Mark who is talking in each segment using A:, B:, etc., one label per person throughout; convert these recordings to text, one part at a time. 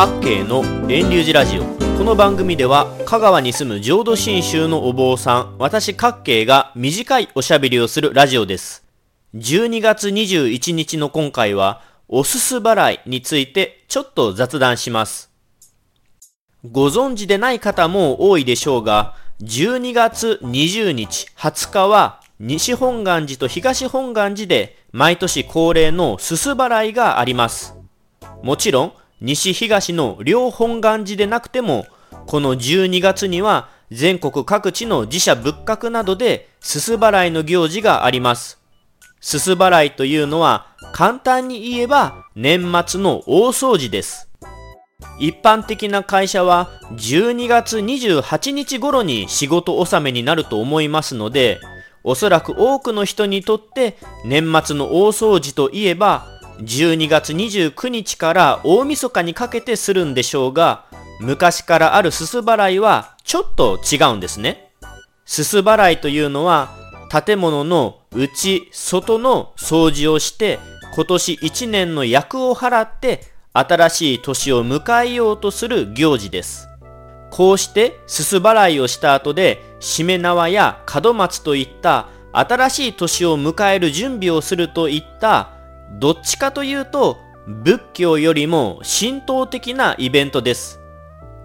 A: 各系の遠流寺ラジオ。この番組では香川に住む浄土真宗のお坊さん私各系が短いおしゃべりをするラジオです。12月21日の今回はおすす払いについてちょっと雑談します。ご存知でない方も多いでしょうが12月20日20日は西本願寺と東本願寺で毎年恒例のすす払いがあります。もちろん西東の両本願寺でなくても、この12月には全国各地の寺社仏閣などですす払いの行事があります。すす払いというのは簡単に言えば年末の大掃除です。一般的な会社は12月28日頃に仕事納めになると思いますので、おそらく多くの人にとって年末の大掃除といえば12月29日から大晦日にかけてするんでしょうが、昔からあるすす払いはちょっと違うんですね。すす払いというのは、建物の内、外の掃除をして、今年1年の役を払って、新しい年を迎えようとする行事です。こうしてすす払いをした後で、しめ縄や門松といった新しい年を迎える準備をするといったどっちかというと仏教よりも神道的なイベントです。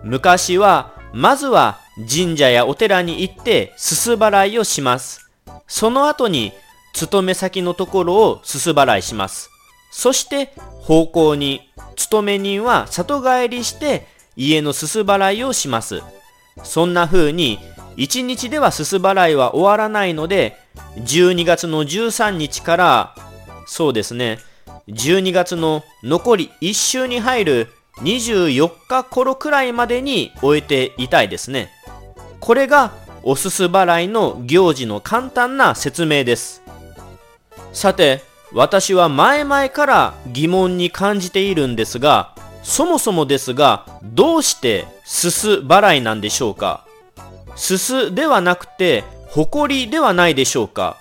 A: 昔はまずは神社やお寺に行ってすす払いをします。その後に勤め先のところをすす払いします。そして方向に勤め人は里帰りして家のすす払いをします。そんな風に1日ではすす払いは終わらないので12月の13日からそうですね、12月の残り1週に入る24日頃くらいまでに終えていたいですね。これがおすす払いの行事の簡単な説明です。さて、私は前々から疑問に感じているんですが、そもそもですが、どうしてすす払いなんでしょうか？すすではなくて、誇りではないでしょうか？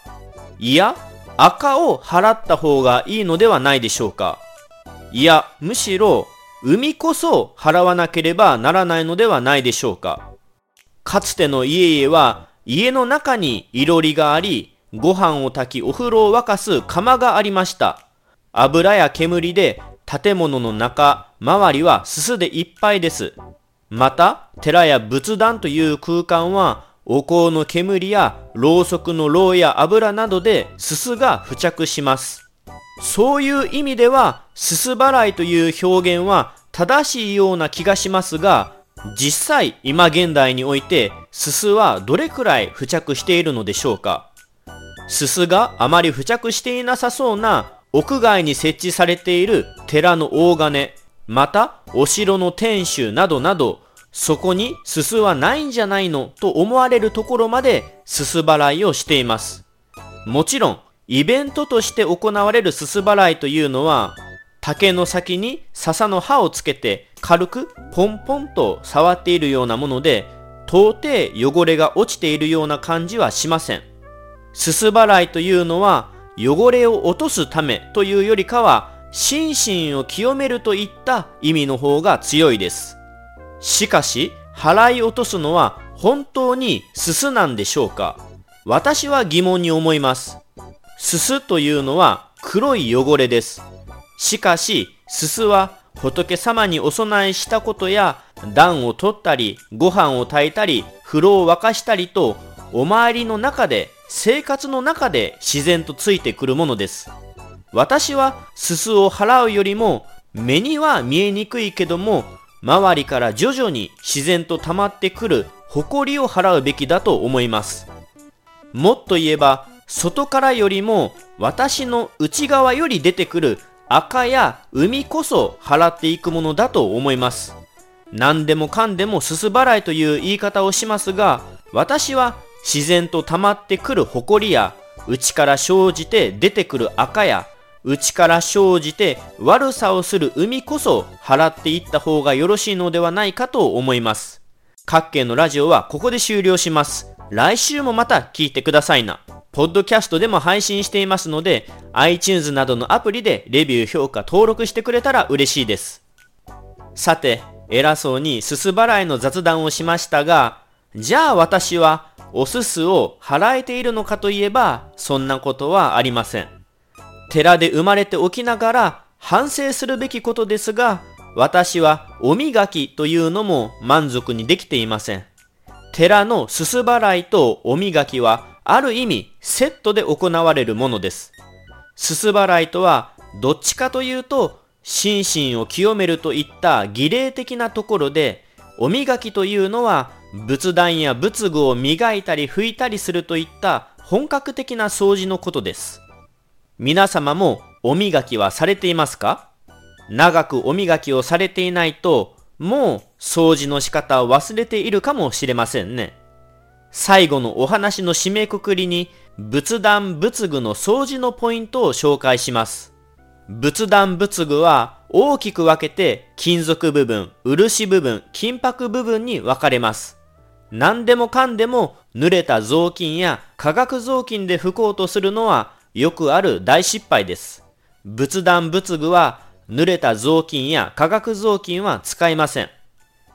A: いや、赤を払った方がいいのではないでしょうかいや、むしろ、海こそ払わなければならないのではないでしょうかかつての家々は、家の中にいろりがあり、ご飯を炊きお風呂を沸かす釜がありました。油や煙で建物の中、周りはすすでいっぱいです。また、寺や仏壇という空間はお香の煙やろうそくのろうや油などですすが付着します。そういう意味では、すす払いという表現は正しいような気がしますが、実際今現代においてすすはどれくらい付着しているのでしょうかすすがあまり付着していなさそうな屋外に設置されている寺の大金、またお城の天守などなどそこにすすはないんじゃないのと思われるところまですす払いをしています。もちろん、イベントとして行われるすす払いというのは、竹の先に笹の葉をつけて軽くポンポンと触っているようなもので、到底汚れが落ちているような感じはしません。すす払いというのは、汚れを落とすためというよりかは、心身を清めるといった意味の方が強いです。しかし、払い落とすのは本当にすすなんでしょうか？私は疑問に思います。すすというのは黒い汚れです。しかし、すすは仏様にお供えしたことや暖を取ったり、ご飯を炊いたり、風呂を沸かしたりと、お参りの中で、生活の中で自然とついてくるものです。私はすすを払うよりも、目には見えにくいけども、周りから徐々に自然と溜まってくる誇りを払うべきだと思います。もっと言えば、外からよりも私の内側より出てくる赤や海こそ払っていくものだと思います。何でもかんでもすす払いという言い方をしますが、私は自然と溜まってくる誇りや内から生じて出てくる赤や内から生じて悪さをする海こそ払っていった方がよろしいのではないかと思います。各県のラジオはここで終了します。来週もまた聞いてくださいな。ポッドキャストでも配信していますので、iTunes などのアプリでレビュー、評価、登録してくれたら嬉しいです。さて、偉そうにすす払いの雑談をしましたが、じゃあ私はおすすを払えているのかといえば、そんなことはありません。寺で生まれておきながら反省するべきことですが、私はお磨きというのも満足にできていません。寺のすす払いとお磨きはある意味セットで行われるものです。すす払いとはどっちかというと心身を清めるといった儀礼的なところでお磨きというのは仏壇や仏具を磨いたり拭いたりするといった本格的な掃除のことです。皆様もお磨きはされていますか？長くお磨きをされていないと、もう掃除の仕方を忘れているかもしれませんね。最後のお話の締めくくりに、仏壇仏具の掃除のポイントを紹介します。仏壇仏具は大きく分けて金属部分、漆部分、金箔部分に分かれます。何でもかんでも濡れた雑巾や化学雑巾で拭こうとするのはよくある大失敗です。仏壇仏具は濡れた雑巾や化学雑巾は使いません。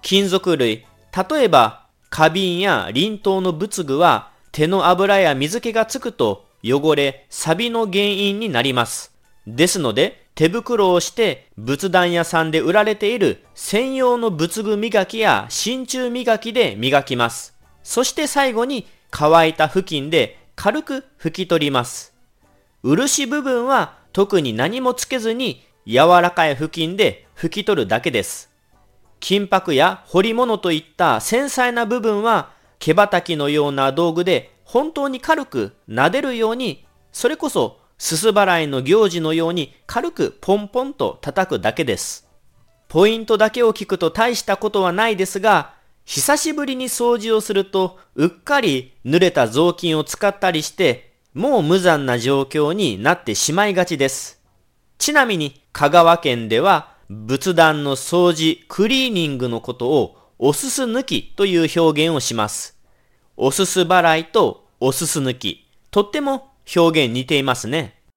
A: 金属類、例えば花瓶や輪頭の仏具は手の油や水気がつくと汚れ、錆の原因になります。ですので、手袋をして仏壇屋さんで売られている専用の仏具磨きや真鍮磨きで磨きます。そして最後に乾いた布巾で軽く拭き取ります。漆部分は特に何もつけずに柔らかい布巾で拭き取るだけです。金箔や彫り物といった繊細な部分は毛羽たきのような道具で本当に軽く撫でるように、それこそすす払いの行事のように軽くポンポンと叩くだけです。ポイントだけを聞くと大したことはないですが、久しぶりに掃除をするとうっかり濡れた雑巾を使ったりして、もう無残な状況になってしまいがちです。ちなみに香川県では仏壇の掃除、クリーニングのことをおすす抜きという表現をします。おすす払いとおすす抜き。とっても表現似ていますね。